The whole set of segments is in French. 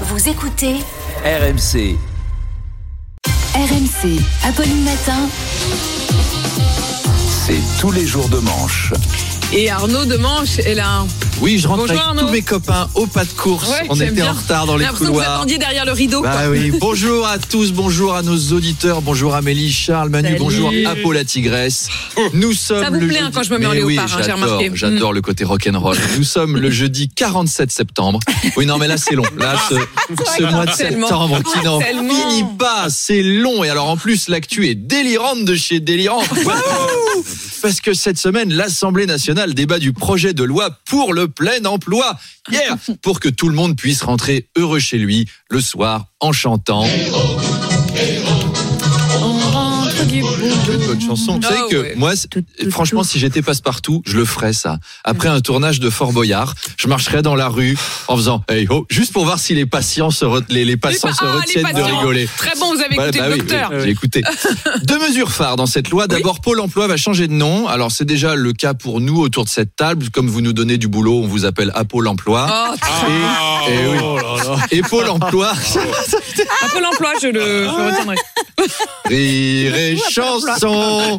Vous écoutez RMC. RMC, Apolline Matin. C'est tous les jours de manche. Et Arnaud Demanche est là. Oui, je rentre Bonjour, avec Arnaud. tous mes copains au pas de course. Ouais, On était bien. en retard dans les l'impression que vous couloirs. attendiez derrière le rideau. quoi. Bah oui, bonjour à tous, bonjour à nos auditeurs, bonjour Amélie, Charles, Manu, Salut. bonjour Apo la tigresse. Nous sommes Ça vous le plaît, hein, jeudi- quand je me mets en Mais oui, léopard, hein, j'ai j'adore, remarqué. J'adore le côté rock'n'roll. Nous sommes le jeudi 47 septembre. Oui, non, mais là c'est long. Là, ce, ce mois de Tellement. septembre qui n'en finit pas, c'est long. Et alors en plus, l'actu est délirante de chez délirant. Parce que cette semaine, l'Assemblée nationale débat du projet de loi pour le plein emploi. Hier, pour que tout le monde puisse rentrer heureux chez lui le soir en chantant. Du bout. Bonne chanson. Vous Ah savez que ouais. moi, franchement, si j'étais passe-partout, je le ferais ça. Après un tournage de Fort Boyard, je marcherais dans la rue en faisant hey ho, juste pour voir si les patients se les, les passants Les se ah, retiennent de rigoler. Très bon, vous avez écouté bah le oui, docteur. oui, j'ai écouté. Deux mesures phares dans cette loi. D'abord, Pôle emploi va changer de nom. Alors, c'est déjà le cas pour nous autour de cette table. Comme vous nous donnez du boulot, on vous appelle à Pôle emploi. Oh, Et, et oui. Et Pôle emploi, à Pôle emploi, je le, je le retiendrai. rire et chanson.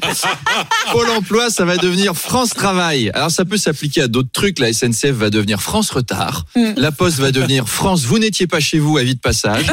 Pôle emploi, ça va devenir France Travail. Alors, ça peut s'appliquer à d'autres trucs. La SNCF va devenir France Retard. La Poste va devenir France Vous n'étiez pas chez vous, avis de passage.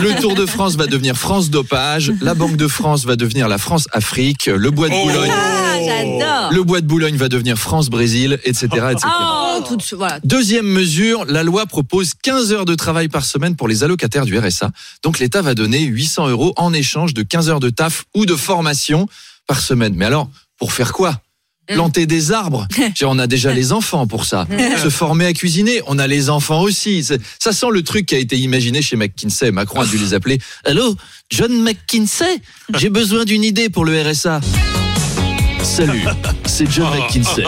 Le Tour de France va devenir France Dopage. La Banque de France va devenir la France Afrique. Le Bois de Boulogne. Ah, j'adore. Le bois de Boulogne va devenir France-Brésil, etc., etc. Oh, tout voilà. Deuxième mesure, la loi propose 15 heures de travail par semaine pour les allocataires du RSA. Donc l'État va donner 800 euros en échange de 15 heures de taf ou de formation par semaine. Mais alors, pour faire quoi? Planter des arbres? On a déjà les enfants pour ça. Se former à cuisiner. On a les enfants aussi. Ça sent le truc qui a été imaginé chez McKinsey. Macron a dû les appeler. Allô, John McKinsey? J'ai besoin d'une idée pour le RSA. Salut, c'est John McKinsey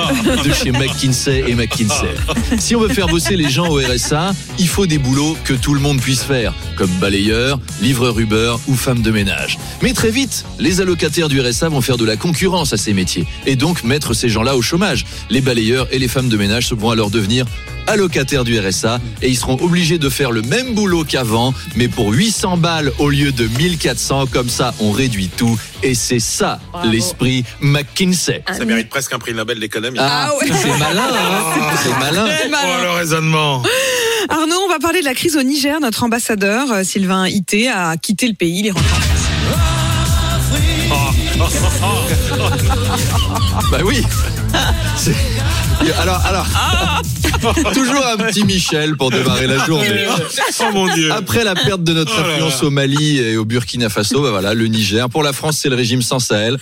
de chez McKinsey et McKinsey. Si on veut faire bosser les gens au RSA, il faut des boulots que tout le monde puisse faire, comme balayeur, livreur Uber ou femme de ménage. Mais très vite, les allocataires du RSA vont faire de la concurrence à ces métiers et donc mettre ces gens-là au chômage. Les balayeurs et les femmes de ménage vont alors devenir allocataires du RSA et ils seront obligés de faire le même boulot qu'avant, mais pour 800 balles au lieu de 1400. Comme ça, on réduit tout et c'est ça l'esprit McKinsey. Ça mérite presque un prix Nobel d'économie. Ah, Ah ouais. c'est malin, hein c'est malin. Oh, le raisonnement. Arnaud, on va parler de la crise au Niger. Notre ambassadeur, euh, Sylvain Ité, a quitté le pays. Il est rentré en France. Bah oui. Alors, alors, toujours un petit Michel pour démarrer la journée. Oh mon Dieu. Après la perte de notre Oh là là. influence au Mali et au Burkina Faso, bah voilà, le Niger. Pour la France, c'est le régime sans Sahel.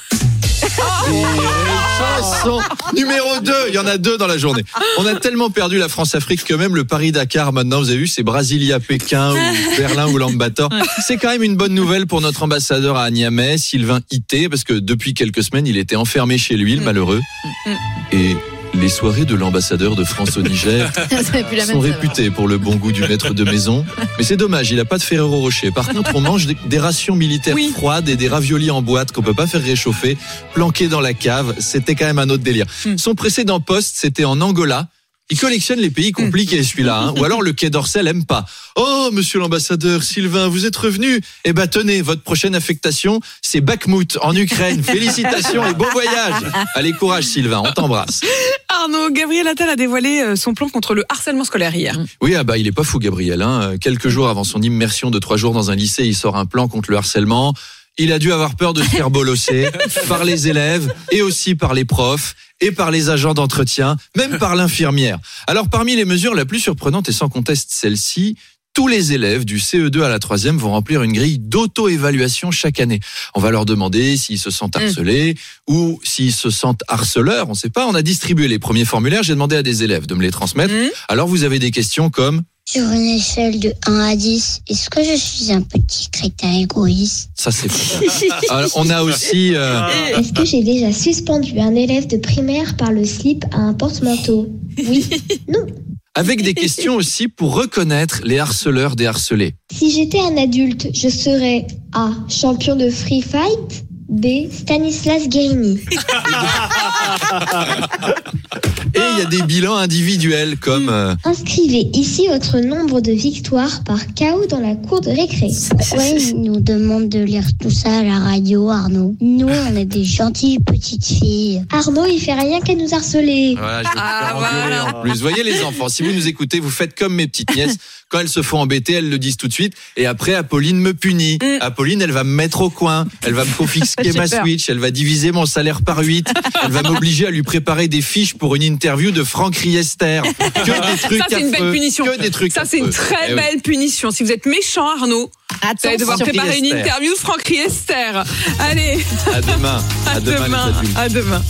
Chanson numéro 2, il y en a deux dans la journée. On a tellement perdu la France-Afrique que même le Paris-Dakar, maintenant, vous avez vu, c'est Brasilia-Pékin ou Berlin ou Lambator. C'est quand même une bonne nouvelle pour notre ambassadeur à Niamey, Sylvain Ité, parce que depuis quelques semaines, il était enfermé chez lui, le malheureux. Et les soirées de l'ambassadeur de France au Niger sont réputés pour le bon goût du maître de maison. Mais c'est dommage, il a pas de Ferrero Rocher. Par contre, on mange des, rations militaires Oui. froides et des raviolis en boîte qu'on peut pas faire réchauffer, planqués dans la cave. C'était quand même un autre délire. Hmm. Son précédent poste, c'était en Angola. Il collectionne les pays compliqués, celui-là. hein. Ou alors le Quai d'Orsay aime pas. Oh, monsieur l'ambassadeur Sylvain, vous êtes revenu. Eh ben, tenez, votre prochaine affectation, c'est Bakhmut, en Ukraine. Félicitations et bon voyage. Allez, courage, Sylvain, on t'embrasse. Arnaud, Gabriel Attal a dévoilé euh, son plan contre le harcèlement scolaire hier. Oui, ah bah, il est pas fou, Gabriel. Hein. Euh, Quelques jours avant son immersion de trois jours dans un lycée, il sort un plan contre le harcèlement. Il a dû avoir peur de se faire bolosser par les élèves et aussi par les profs et par les agents d'entretien, même par l'infirmière. Alors, parmi les mesures la plus surprenante et sans conteste celle-ci, tous les élèves du CE2 à la troisième vont remplir une grille d'auto-évaluation chaque année. On va leur demander s'ils se sentent harcelés ou s'ils se sentent harceleurs. On ne sait pas. On a distribué les premiers formulaires. J'ai demandé à des élèves de me les transmettre. Mhm. Alors, vous avez des questions comme Sur une échelle de 1 à 10, est-ce que je suis un petit crétin égoïste? Ça, c'est pas. Alors, on a aussi. euh, Est-ce que j'ai déjà suspendu un élève de primaire par le slip à un porte-manteau? Oui. Non. Avec des questions aussi pour reconnaître les harceleurs des harcelés. Si j'étais un adulte, je serais A. Champion de free fight B. Stanislas Guérini. Et il y a des bilans individuels comme euh, Inscrivez ici votre nombre de victoires par KO dans la cour de récré. Pourquoi ils nous demandent de lire tout ça à la radio, Arnaud Nous, on est des gentilles petites filles. Arnaud, il fait rien qu'à nous harceler. Voilà, je vais vous Ah, faire engueuler voilà. en plus. Voyez les enfants, si vous nous écoutez, vous faites comme mes petites nièces. Quand elles se font embêter, elles le disent tout de suite. Et après, Apolline me punit. Mm. Apolline, elle va me mettre au coin. Elle va me confisquer J'ai ma peur. Switch. Elle va diviser mon salaire par 8. Elle va m'obliger à lui préparer des fiches pour une interview de Franck Riester. Que des trucs Ça, c'est une belle punition. Que des trucs Ça, c'est une très Eh oui. belle punition. Si vous êtes méchant, Arnaud, vous allez devoir préparer une interview de Franck Riester. Allez, À demain. à, À demain. À demain.